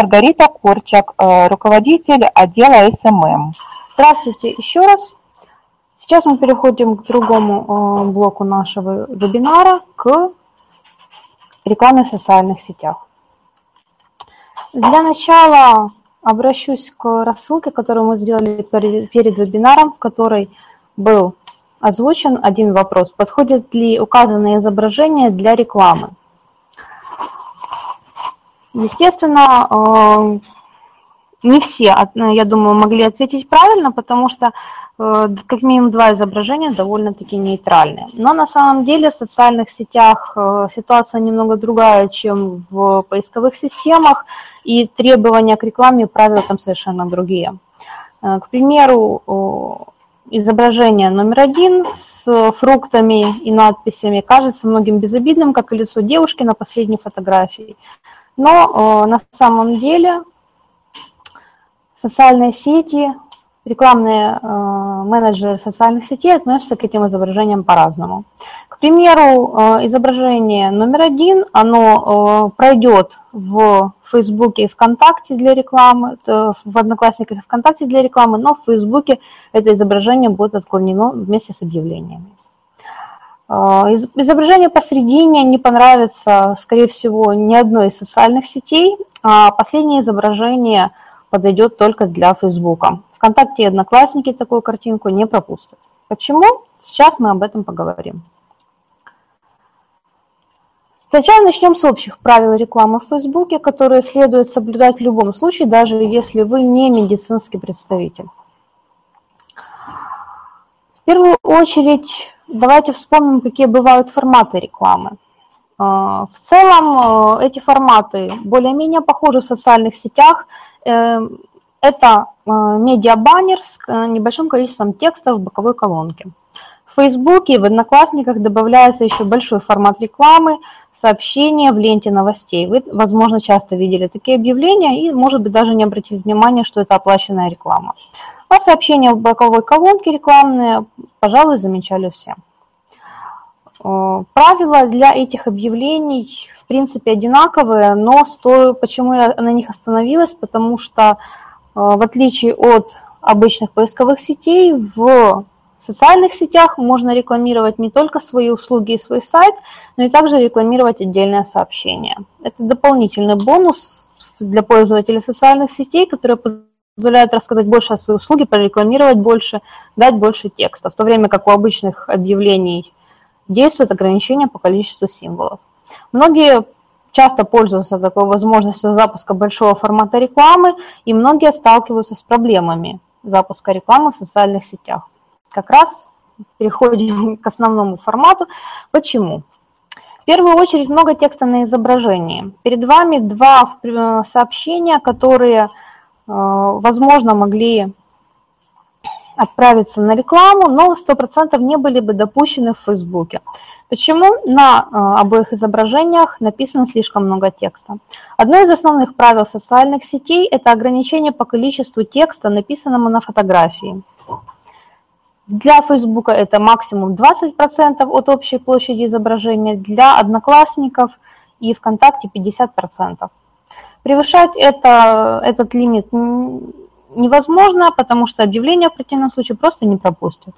Маргарита Корчак, э, руководитель отдела SMM. Здравствуйте еще раз. Сейчас мы переходим к другому э, блоку нашего вебинара, к рекламе в социальных сетях. Для начала обращусь к рассылке, которую мы сделали перед вебинаром, в которой был озвучен один вопрос. Подходит ли указанное изображение для рекламы? Естественно, э, не все, я думаю, могли ответить правильно, потому что э, как минимум два изображения довольно-таки нейтральные. Но на самом деле в социальных сетях э, ситуация немного другая, чем в поисковых системах, и требования к рекламе правила там совершенно другие. К примеру, изображение номер один с фруктами и надписями кажется многим безобидным, как и лицо девушки на последней фотографии. Но э, на самом деле социальные сети, рекламные э, менеджеры социальных сетей относятся к этим изображениям по-разному. К примеру, э, изображение номер один, оно пройдет в Фейсбуке и ВКонтакте для рекламы, в Одноклассниках и ВКонтакте для рекламы, но в Фейсбуке это изображение будет отклонено вместе с объявлениями. А, изображение посередине не понравится, скорее всего, ни одной из социальных сетей, а последнее изображение подойдет только для Фейсбука. Вконтакте и Одноклассники такую картинку не пропустят. Почему? Сейчас мы об этом поговорим. Сначала начнем с общих правил рекламы в Фейсбуке, которые следует соблюдать в любом случае, даже если вы не медицинский представитель. В первую очередь Давайте вспомним, какие бывают форматы рекламы. А, в целом э, эти форматы более-менее похожи в социальных сетях. Э, это э, медиабаннер с небольшим количеством текста в боковой колонке. В Фейсбуке и в Одноклассниках добавляется еще большой формат рекламы, сообщения в ленте новостей. Вы, возможно, часто видели такие объявления и, может быть, даже не обратили внимания, что это оплаченная реклама. А сообщения в боковой колонке рекламные, пожалуй, замечали все. Э, правила для этих объявлений, в принципе, одинаковые, но стою, почему я на них остановилась, потому что, э, в отличие от обычных поисковых сетей, в социальных сетях можно рекламировать не только свои услуги и свой сайт, но и также рекламировать отдельное сообщение. Это дополнительный бонус для пользователей социальных сетей, который позволяет рассказать больше о своей услуге, прорекламировать больше, дать больше текста, в то время как у обычных объявлений действует ограничение по количеству символов. Многие часто пользуются такой возможностью запуска большого формата рекламы, и многие сталкиваются с проблемами запуска рекламы в социальных сетях. Как раз переходим к основному формату. Почему? В первую очередь много текста на изображении. Перед вами два сообщения, которые Э, возможно, могли отправиться на рекламу, но 100% не были бы допущены в Фейсбуке. Почему? На э, обоих изображениях написано слишком много текста. Одно из основных правил социальных сетей – это ограничение по количеству текста, написанному на фотографии. Для Фейсбука это максимум 20% от общей площади изображения, для Одноклассников и ВКонтакте 50%. Превышать это, этот лимит невозможно, потому что объявление в противном случае просто не пропустят.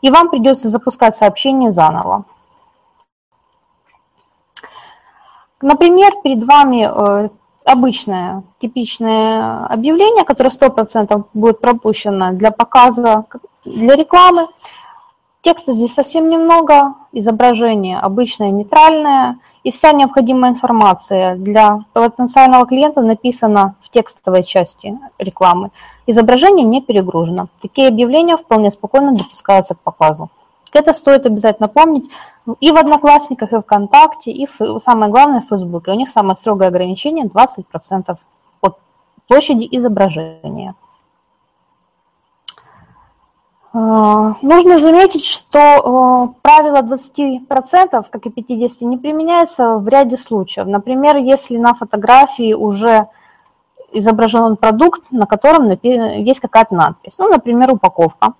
И вам придется запускать сообщение заново. Например, перед вами э, обычное, типичное объявление, которое 100% будет пропущено для показа, для рекламы. Текста здесь совсем немного, изображение обычное, нейтральное – и вся необходимая информация для потенциального клиента написана в текстовой части рекламы. Изображение не перегружено. Такие объявления вполне спокойно допускаются к показу. Это стоит обязательно помнить и в Одноклассниках, и ВКонтакте, и в, самое главное в Фейсбуке. У них самое строгое ограничение 20% от площади изображения. А, нужно заметить, что а, правило 20%, как и 50%, не применяется в ряде случаев. Например, если на фотографии уже изображен продукт, на котором есть какая-то надпись. Ну, например, упаковка.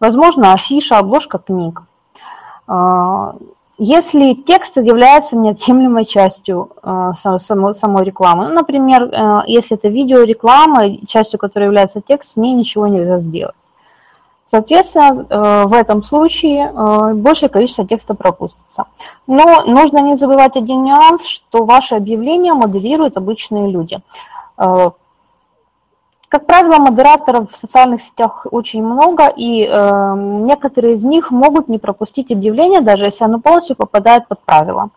Возможно, афиша, обложка книг. А, если текст является неотъемлемой частью э, самой, рекламы, ну, например, э, если это видеореклама, частью которой является текст, с ней ничего нельзя сделать. Соответственно, в этом случае большее количество текста пропустится. Но нужно не забывать один нюанс, что ваше объявление модерируют обычные люди. Как правило, модераторов в социальных сетях очень много, и э, некоторые из них могут не пропустить объявление, даже если оно полностью попадает под правила.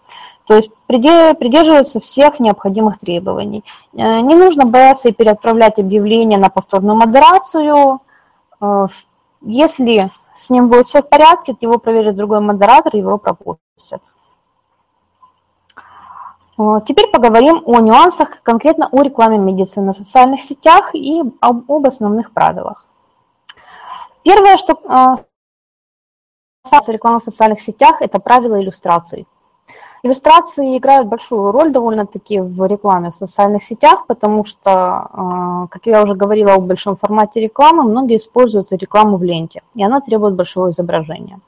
То есть придерживаются всех необходимых требований. Э, не нужно бояться и переотправлять объявление на повторную модерацию. Э, если с ним будет все в порядке, его проверит другой модератор, его пропустят. Теперь поговорим о нюансах конкретно о рекламе медицины в социальных сетях и об, основных правилах. Первое, что касается рекламы в социальных сетях, это правила иллюстраций. Иллюстрации играют большую роль довольно-таки в рекламе в социальных сетях, потому что, как я уже говорила о большом формате рекламы, многие используют рекламу в ленте, и она требует большого изображения.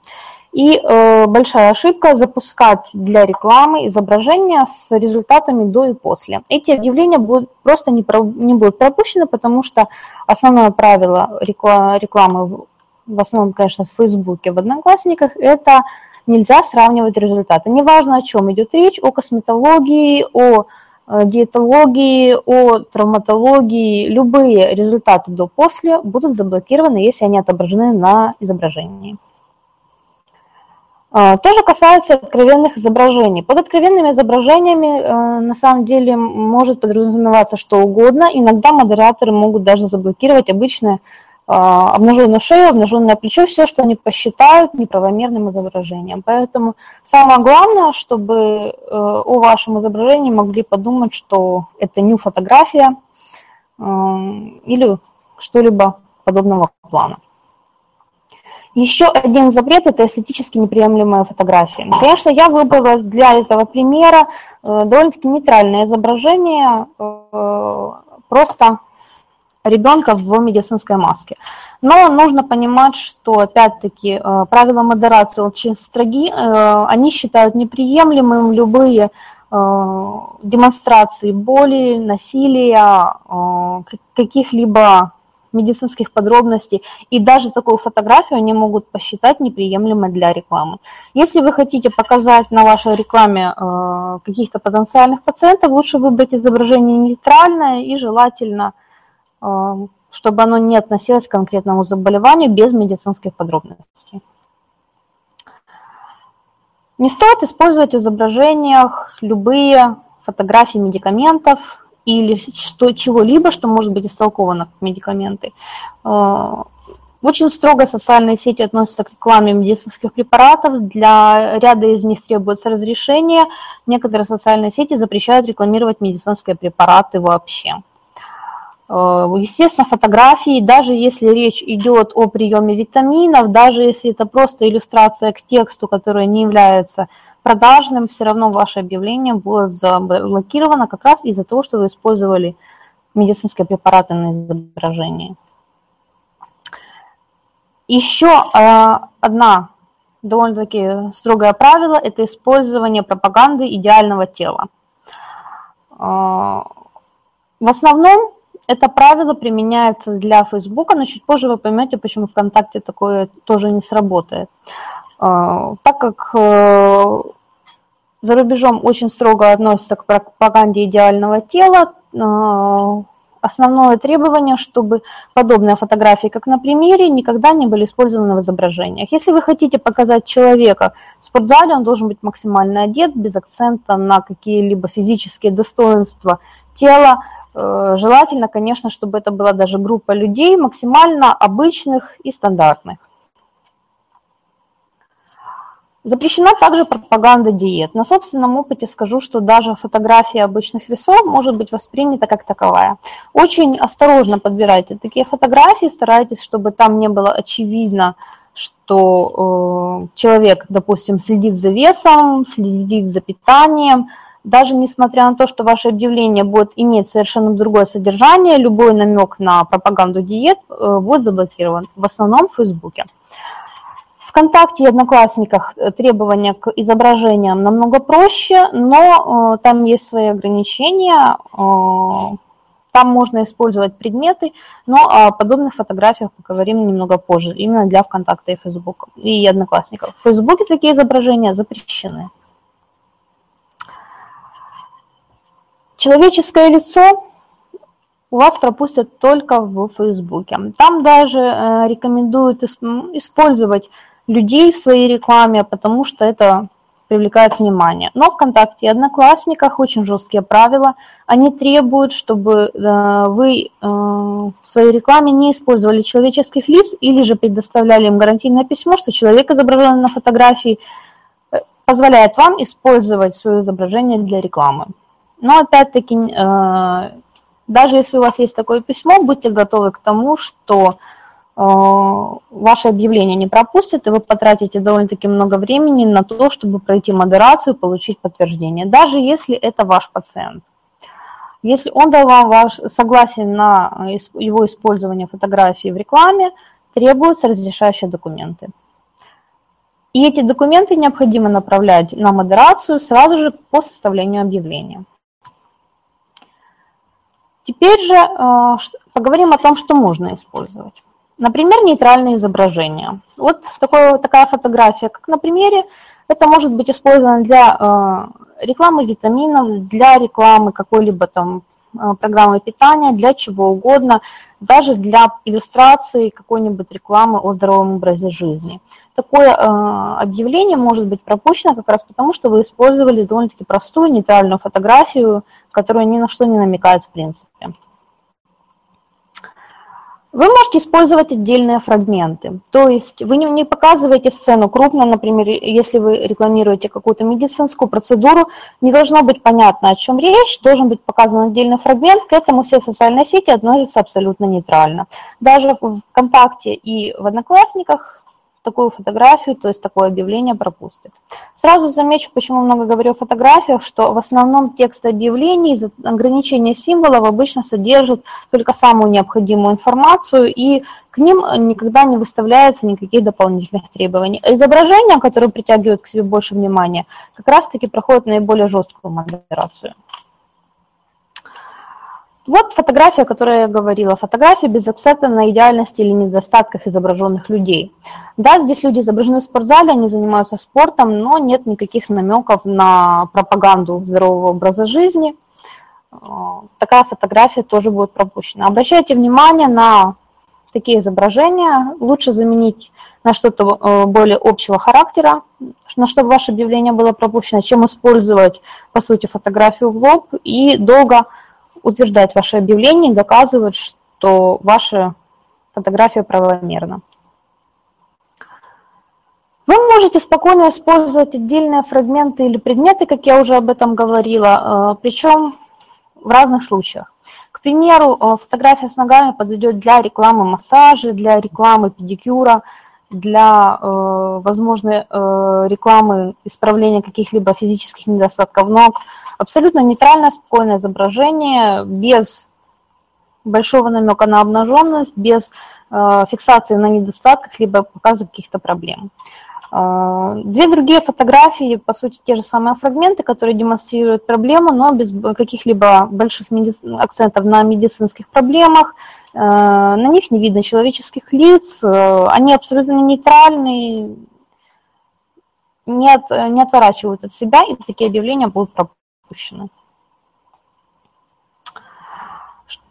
И э, большая ошибка запускать для рекламы изображения с результатами до и после. Эти объявления будут, просто не, про, не будут пропущены, потому что основное правило рекламы, в основном, конечно, в Фейсбуке, в Одноклассниках, это нельзя сравнивать результаты. Неважно, о чем идет речь, о косметологии, о э, диетологии, о травматологии, любые результаты до-после будут заблокированы, если они отображены на изображении. А, тоже касается откровенных изображений. Под откровенными изображениями э, на самом деле может подразумеваться что угодно. Иногда модераторы могут даже заблокировать обычное а, обнаженную шею, обнаженное плечо, все, что они посчитают неправомерным изображением. Поэтому самое главное, чтобы э, о вашем изображении могли подумать, что это не фотография э, или что-либо подобного плана. Еще один запрет – это эстетически неприемлемые фотографии. Конечно, я выбрала для этого примера э, довольно-таки нейтральное изображение, э, просто ребенка в медицинской маске. Но нужно понимать, что, опять-таки, э, правила модерации очень строги, они считают неприемлемым любые демонстрации боли, насилия, каких-либо медицинских подробностей, и даже такую фотографию они могут посчитать неприемлемой для рекламы. Если вы хотите показать на вашей рекламе э, каких-то потенциальных пациентов, лучше выбрать изображение нейтральное и желательно, э, чтобы оно не относилось к конкретному заболеванию без медицинских подробностей. Не стоит использовать в изображениях любые фотографии медикаментов, или что, чего-либо, что может быть истолковано как медикаменты. Э, очень строго социальные сети относятся к рекламе медицинских препаратов. Для ряда из них требуется разрешение. Некоторые социальные сети запрещают рекламировать медицинские препараты вообще. Э, естественно, фотографии, даже если речь идет о приеме витаминов, даже если это просто иллюстрация к тексту, которая не является продажным, все равно ваше объявление будет заблокировано как раз из-за того, что вы использовали медицинские препараты на изображении. Еще э, одна довольно-таки строгое правило – это использование пропаганды идеального тела. Э, в основном это правило применяется для Фейсбука, но чуть позже вы поймете, почему ВКонтакте такое тоже не сработает. А, так как э, за рубежом очень строго относятся к пропаганде идеального тела, а, основное требование, чтобы подобные фотографии, как на примере, никогда не были использованы в изображениях. Если вы хотите показать человека в спортзале, он должен быть максимально одет, без акцента на какие-либо физические достоинства тела. Э, желательно, конечно, чтобы это была даже группа людей максимально обычных и стандартных. Запрещена также пропаганда диет. На собственном опыте скажу, что даже фотография обычных весов может быть воспринята как таковая. Очень осторожно подбирайте такие фотографии, старайтесь, чтобы там не было очевидно, что э, человек, допустим, следит за весом, следит за питанием. Даже несмотря на то, что ваше объявление будет иметь совершенно другое содержание, любой намек на пропаганду диет э, будет заблокирован, в основном в Фейсбуке. ВКонтакте и Одноклассниках э, требования к изображениям намного проще, но э, там есть свои ограничения. Э, там можно использовать предметы, но о подобных фотографиях поговорим немного позже, именно для ВКонтакта и Facebook и Одноклассников. В Фейсбуке такие изображения запрещены. Человеческое лицо у вас пропустят только в Фейсбуке. Там даже рекомендуют использовать людей в своей рекламе, потому что это привлекает внимание. Но ВКонтакте и Одноклассниках очень жесткие правила. Они требуют, чтобы э, вы э, в своей рекламе не использовали человеческих лиц или же предоставляли им гарантийное письмо, что человек, изображенный на фотографии, позволяет вам использовать свое изображение для рекламы. Но опять-таки, э, даже если у вас есть такое письмо, будьте готовы к тому, что э, ваше объявление не пропустят, и вы потратите довольно-таки много времени на то, чтобы пройти модерацию получить подтверждение, даже если это ваш пациент. Если он дал вам ваш согласие на его использование фотографии в рекламе, требуются разрешающие документы. И эти документы необходимо направлять на модерацию сразу же по составлению объявления. Теперь же э, поговорим о том, что можно использовать. Например, нейтральные изображения. Вот такое, такая фотография, как на примере, это может быть использовано для э, рекламы витаминов, для рекламы какой-либо там э, программы питания, для чего угодно, даже для иллюстрации какой-нибудь рекламы о здоровом образе жизни. Такое объявление может быть пропущено как раз потому, что вы использовали довольно-таки простую нейтральную фотографию, которая ни на что не намекает в принципе. Вы можете использовать отдельные фрагменты, то есть вы не, показываете сцену крупно, например, если вы рекламируете какую-то медицинскую процедуру, не должно быть понятно, о чем речь, должен быть показан отдельный фрагмент, к этому все социальные сети относятся абсолютно нейтрально. Даже в ВКонтакте и в Одноклассниках такую фотографию, то есть такое объявление пропустит. Сразу замечу, почему много говорю о фотографиях, что в основном текст объявлений из ограничения символов обычно содержит только самую необходимую информацию, и к ним никогда не выставляется никаких дополнительных требований. А изображения, которые притягивают к себе больше внимания, как раз-таки проходят наиболее жесткую модерацию. Вот фотография, о которой я говорила. Фотография без акцента на идеальности или недостатках изображенных людей. Да, здесь люди изображены в спортзале, они занимаются спортом, но нет никаких намеков на пропаганду здорового образа жизни. А, такая фотография тоже будет пропущена. Обращайте внимание на такие изображения. Лучше заменить на что-то э, более общего характера, на чтобы ваше объявление было пропущено, чем использовать, по сути, фотографию в лоб и долго утверждать ваше объявление доказывать, что ваша фотография правомерна. Вы можете спокойно использовать отдельные фрагменты или предметы, как я уже об этом говорила, э, причем в разных случаях. К примеру, э, фотография с ногами подойдет для рекламы массажа, для рекламы педикюра, для э, возможной рекламы исправления каких-либо физических недостатков ног – Абсолютно нейтральное, спокойное изображение, без большого намека на обнаженность, без э, фиксации на недостатках, либо показа каких-то проблем. Э, две другие фотографии, по сути, те же самые фрагменты, которые демонстрируют проблему, но без каких-либо больших меди... акцентов на медицинских проблемах. Э, на них не видно человеческих лиц, э, они абсолютно нейтральные, не, от, не отворачивают от себя, и такие объявления будут пропущены допущено.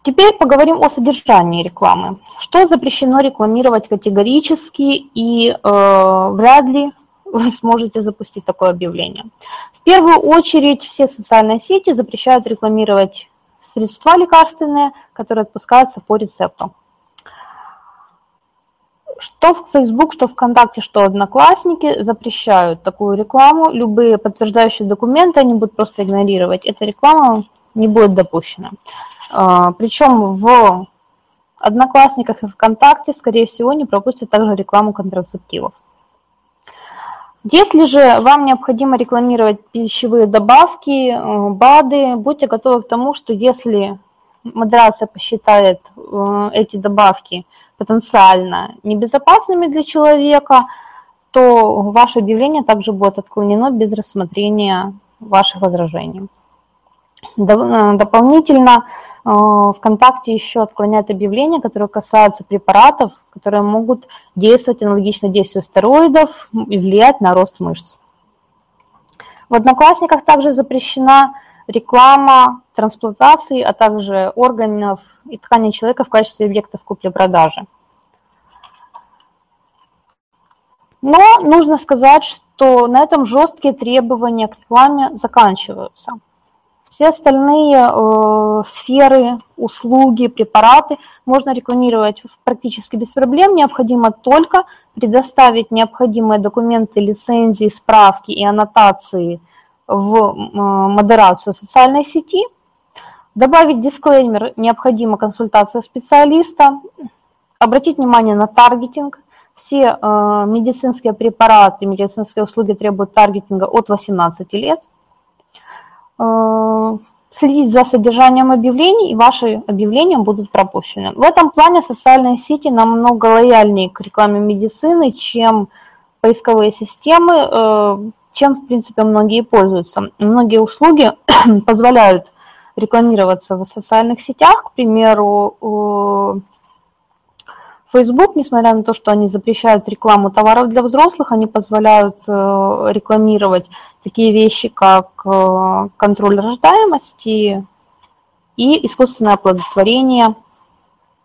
Теперь поговорим о содержании рекламы. Что запрещено рекламировать категорически и э, вряд ли вы сможете запустить такое объявление. В первую очередь все социальные сети запрещают рекламировать средства лекарственные, которые отпускаются по рецепту. Что в Facebook, что ВКонтакте, что Одноклассники запрещают такую рекламу. Любые подтверждающие документы они будут просто игнорировать. Эта реклама не будет допущена. А, Причем в Одноклассниках и ВКонтакте, скорее всего, не пропустят также рекламу контрацептивов. Если же вам необходимо рекламировать пищевые добавки, э, БАДы, будьте готовы к тому, что если модерация посчитает э, эти добавки потенциально небезопасными для человека, то ваше объявление также будет отклонено без рассмотрения ваших возражений. Э, дополнительно э, ВКонтакте еще отклоняет объявления, которые касаются препаратов, которые могут действовать аналогично действию стероидов и влиять на рост мышц. В Одноклассниках также запрещена реклама трансплантации, а также органов и тканей человека в качестве объектов купли-продажи. Но нужно сказать, что на этом жесткие требования к рекламе заканчиваются. Все остальные э, сферы, услуги, препараты можно рекламировать практически без проблем. Необходимо только предоставить необходимые документы, лицензии, справки и аннотации в э, модерацию социальной сети. Добавить дисклеймер «Необходима консультация специалиста». Обратить внимание на таргетинг. Все э, медицинские препараты, медицинские услуги требуют таргетинга от 18 лет. Э, следить за содержанием объявлений, и ваши объявления будут пропущены. В этом плане социальные сети намного лояльнее к рекламе медицины, чем поисковые системы, чем, в принципе, многие пользуются. Многие услуги позволяют рекламироваться в социальных сетях, к примеру, Facebook, несмотря на то, что они запрещают рекламу товаров для взрослых, они позволяют э, рекламировать такие вещи, как э, контроль рождаемости и искусственное оплодотворение.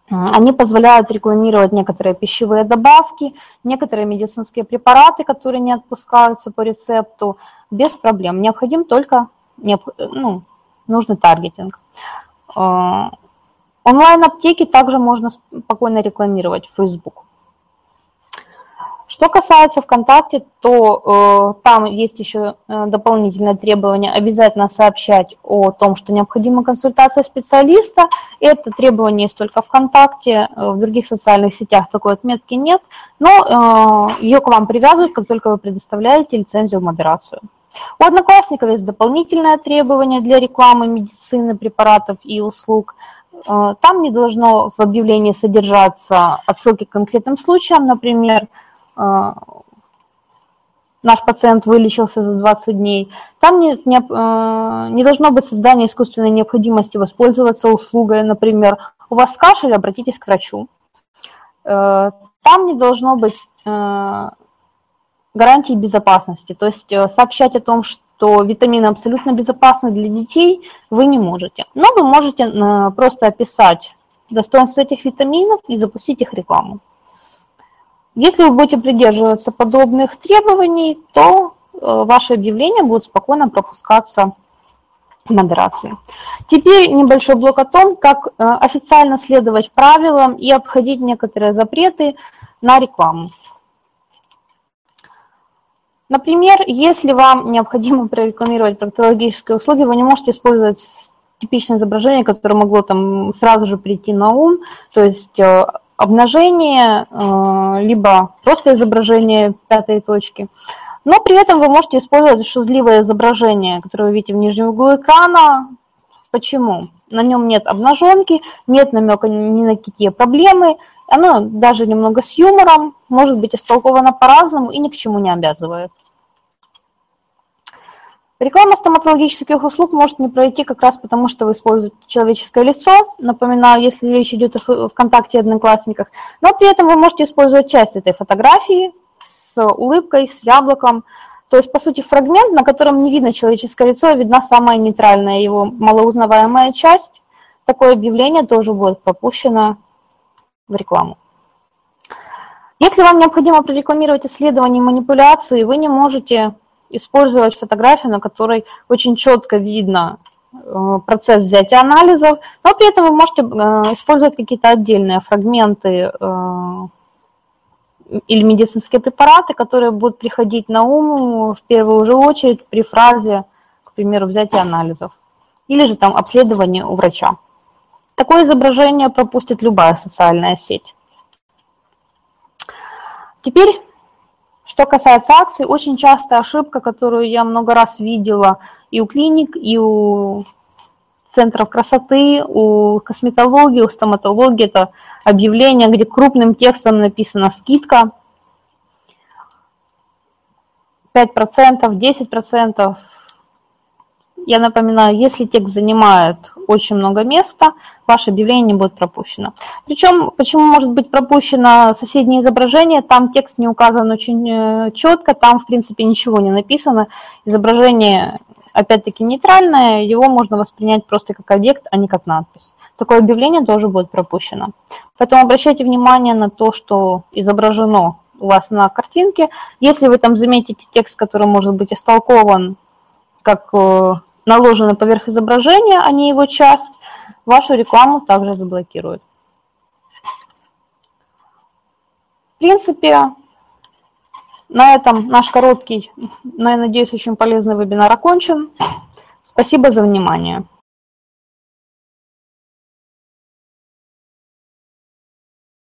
Они позволяют рекламировать некоторые пищевые добавки, некоторые медицинские препараты, которые не отпускаются по рецепту, без проблем. Необходим только ну, нужный таргетинг. Э, Онлайн-аптеки также можно спокойно рекламировать в Facebook. Что касается ВКонтакте, то э, там есть еще э, дополнительное требование обязательно сообщать о том, что необходима консультация специалиста. Это требование есть только ВКонтакте, э, в других социальных сетях такой отметки нет, но э, ее к вам привязывают, как только вы предоставляете лицензию в модерацию. У одноклассников есть дополнительное требование для рекламы медицины, препаратов и услуг. Э, там не должно в объявлении содержаться отсылки к конкретным случаям, например, наш пациент вылечился за 20 дней. Там не, не, э, не должно быть создания искусственной необходимости воспользоваться услугой, например, у вас кашель, обратитесь к врачу. Там не должно быть гарантии безопасности, то есть сообщать о том, что то витамины абсолютно безопасны для детей вы не можете. Но вы можете э, просто описать достоинства этих витаминов и запустить их рекламу. Если вы будете придерживаться подобных требований, то э, ваши объявления будут спокойно пропускаться модерации. Теперь небольшой блок о том, как э, официально следовать правилам и обходить некоторые запреты на рекламу. Например, если вам необходимо прорекламировать проктологические услуги, вы не можете использовать типичное изображение, которое могло там сразу же прийти на ум, то есть э, обнажение, э, либо просто изображение пятой точки. Но при этом вы можете использовать шузливое изображение, которое вы видите в нижнем углу экрана. Почему? На нем нет обнаженки, нет намека ни на какие проблемы, оно даже немного с юмором, может быть истолковано по-разному и ни к чему не обязывает. Реклама стоматологических услуг может не пройти как раз потому, что вы используете человеческое лицо, напоминаю, если речь идет о ВКонтакте и Одноклассниках, но при этом вы можете использовать часть этой фотографии с улыбкой, с яблоком, то есть, по сути, фрагмент, на котором не видно человеческое лицо, а видна самая нейтральная его малоузнаваемая часть. Такое объявление тоже будет пропущено в рекламу. Если вам необходимо прорекламировать исследования манипуляции, вы не можете использовать фотографию, на которой очень четко видно э, процесс взятия анализов, но при этом вы можете э, использовать какие-то отдельные фрагменты э, или медицинские препараты, которые будут приходить на ум в первую же очередь при фразе, к примеру, взятия анализов или же там обследование у врача. Такое изображение пропустит любая социальная сеть. Теперь, что касается акций, очень частая ошибка, которую я много раз видела и у клиник, и у центров красоты, у косметологии, у стоматологии, это объявление, где крупным текстом написана скидка. 5%, 10%. Я напоминаю, если текст занимает очень много места, ваше объявление не будет пропущено. Причем, почему может быть пропущено соседнее изображение, там текст не указан очень э, четко, там, в принципе, ничего не написано. Изображение, опять-таки, нейтральное, его можно воспринять просто как объект, а не как надпись. Такое объявление тоже будет пропущено. Поэтому обращайте внимание на то, что изображено у вас на картинке. Если вы там заметите текст, который может быть истолкован как наложенный поверх изображения, а не его часть, вашу рекламу также заблокируют. В принципе, на этом наш короткий, но я надеюсь, очень полезный вебинар окончен. Спасибо за внимание.